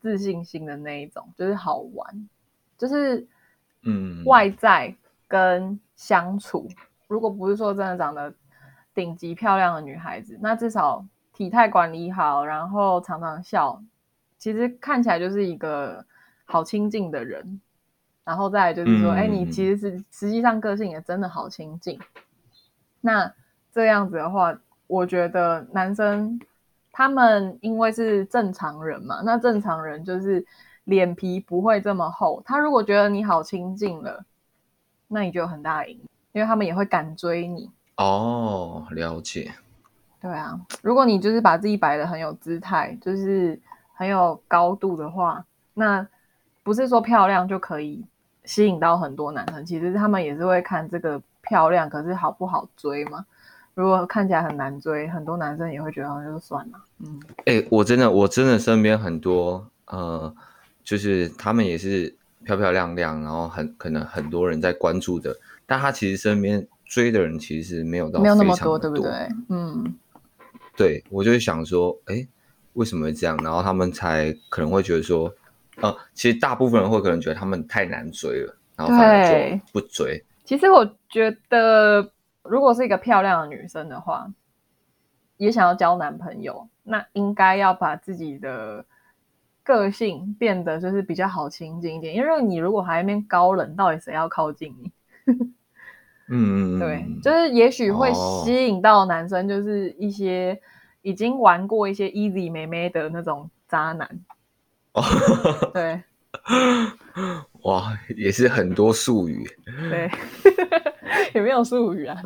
自信心的那一种，就是好玩，就是嗯外在。跟相处，如果不是说真的长得顶级漂亮的女孩子，那至少体态管理好，然后常常笑，其实看起来就是一个好亲近的人。然后再来就是说，哎、嗯，你其实是实际上个性也真的好亲近。那这样子的话，我觉得男生他们因为是正常人嘛，那正常人就是脸皮不会这么厚。他如果觉得你好亲近了。那你就有很大的赢，因为他们也会敢追你哦。了解，对啊，如果你就是把自己摆的很有姿态，就是很有高度的话，那不是说漂亮就可以吸引到很多男生。其实他们也是会看这个漂亮，可是好不好追嘛？如果看起来很难追，很多男生也会觉得好像就算了。嗯，哎、欸，我真的，我真的身边很多，呃，就是他们也是。漂漂亮亮，然后很可能很多人在关注的，但他其实身边追的人其实没有到没有那么多，对不对？嗯，对，我就会想说，哎，为什么会这样？然后他们才可能会觉得说，呃，其实大部分人会可能觉得他们太难追了，然后反而就不追。其实我觉得，如果是一个漂亮的女生的话，也想要交男朋友，那应该要把自己的。个性变得就是比较好亲近一点，因为你如果还一边高冷，到底谁要靠近你？[laughs] 嗯，对，就是也许会吸引到男生，就是一些已经玩过一些 easy 妹妹的那种渣男。哦，[laughs] 对，[laughs] 哇，也是很多术语。对，有没有术语啊？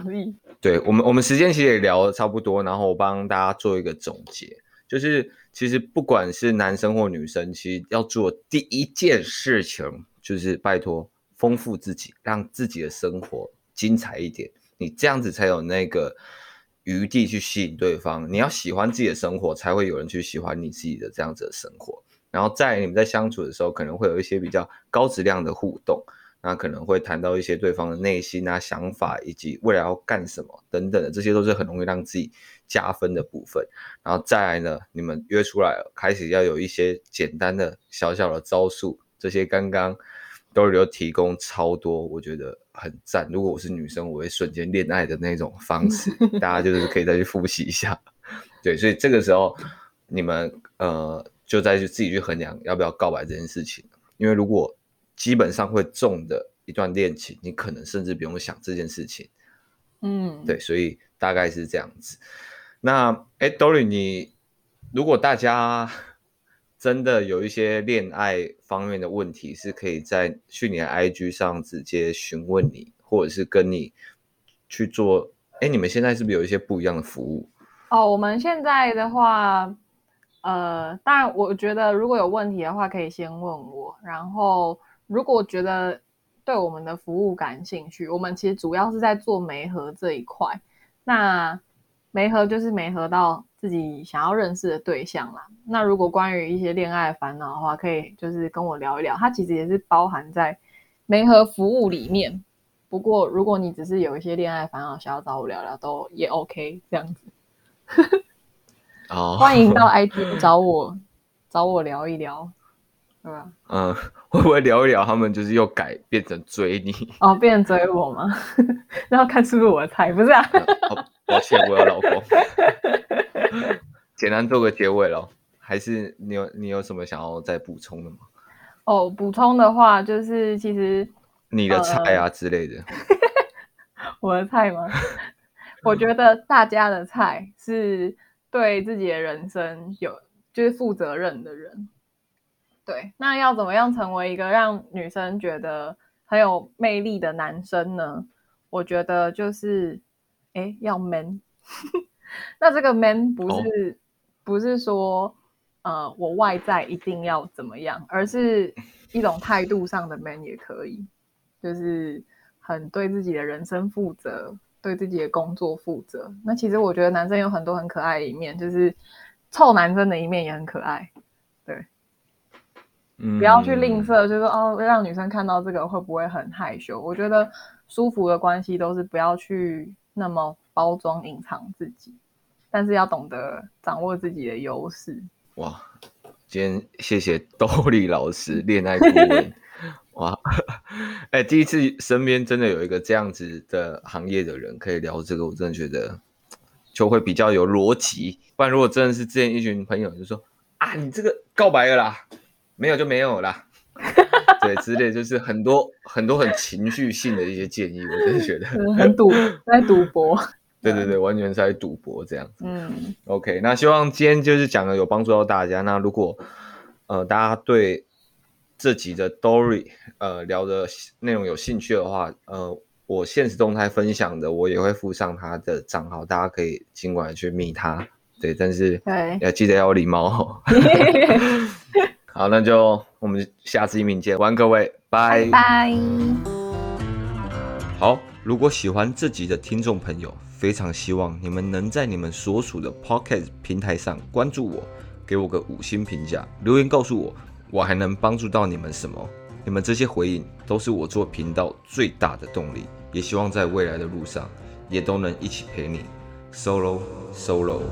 对我们，我们时间其实也聊得差不多，然后我帮大家做一个总结。就是其实不管是男生或女生，其实要做第一件事情就是拜托丰富自己，让自己的生活精彩一点。你这样子才有那个余地去吸引对方。你要喜欢自己的生活，才会有人去喜欢你自己的这样子的生活。然后在你们在相处的时候，可能会有一些比较高质量的互动。那可能会谈到一些对方的内心啊、想法，以及未来要干什么等等的，这些都是很容易让自己加分的部分。然后再来呢，你们约出来了，开始要有一些简单的小小的招数，这些刚刚都有提供超多，我觉得很赞。如果我是女生，我会瞬间恋爱的那种方式，[laughs] 大家就是可以再去复习一下。对，所以这个时候你们呃就再去自己去衡量要不要告白这件事情，因为如果。基本上会中的一段恋情，你可能甚至不用想这件事情。嗯，对，所以大概是这样子。那哎，Dory，你如果大家真的有一些恋爱方面的问题，是可以在去你的 IG 上直接询问你，或者是跟你去做哎，你们现在是不是有一些不一样的服务？哦，我们现在的话，呃，当然，我觉得如果有问题的话，可以先问我。然后，如果觉得对我们的服务感兴趣，我们其实主要是在做媒合这一块。那媒合就是没合到自己想要认识的对象啦。那如果关于一些恋爱烦恼的话，可以就是跟我聊一聊。它其实也是包含在媒合服务里面。不过，如果你只是有一些恋爱烦恼想要找我聊聊，都也 OK 这样子。哦，[laughs] 欢迎到 IG 找我，找我聊一聊，对吧？嗯，会不会聊一聊？他们就是又改变成追你哦，变成追我吗？[laughs] 然后看是不是我的菜，不是啊？哦，抱歉，我有老公。[laughs] 简单做个结尾喽，还是你有你有什么想要再补充的吗？哦，补充的话就是其实你的菜啊之类的，呃、我的菜吗？我觉得大家的菜是对自己的人生有就是负责任的人。对，那要怎么样成为一个让女生觉得很有魅力的男生呢？我觉得就是，哎，要 man。[laughs] 那这个 man 不是、哦、不是说，呃，我外在一定要怎么样，而是一种态度上的 man 也可以，就是很对自己的人生负责。对自己的工作负责。那其实我觉得男生有很多很可爱的一面，就是臭男生的一面也很可爱。不要去吝啬，就是说哦，让女生看到这个会不会很害羞？我觉得舒服的关系都是不要去那么包装隐藏自己，但是要懂得掌握自己的优势。哇，今天谢谢 Dory 老师，恋爱顾问。哇，哎、欸，第一次身边真的有一个这样子的行业的人可以聊这个，我真的觉得就会比较有逻辑。不然如果真的是之前一群朋友就说啊，你这个告白了啦，没有就没有啦，[laughs] 对，之类就是很多很多很情绪性的一些建议，我真的觉得很赌在赌博。[laughs] 对对对，完全是在赌博这样子。嗯，OK，那希望今天就是讲的有帮助到大家。那如果呃大家对这集的 Dory，呃，聊的内容有兴趣的话，呃，我现实动态分享的，我也会附上他的账号，大家可以尽管去密他，对，但是要记得要有礼貌哦。好，那就我们下次一明见，晚安各位，拜拜。好，如果喜欢这集的听众朋友，非常希望你们能在你们所属的 Podcast 平台上关注我，给我个五星评价，留言告诉我。我还能帮助到你们什么？你们这些回应都是我做频道最大的动力，也希望在未来的路上也都能一起陪你，solo solo。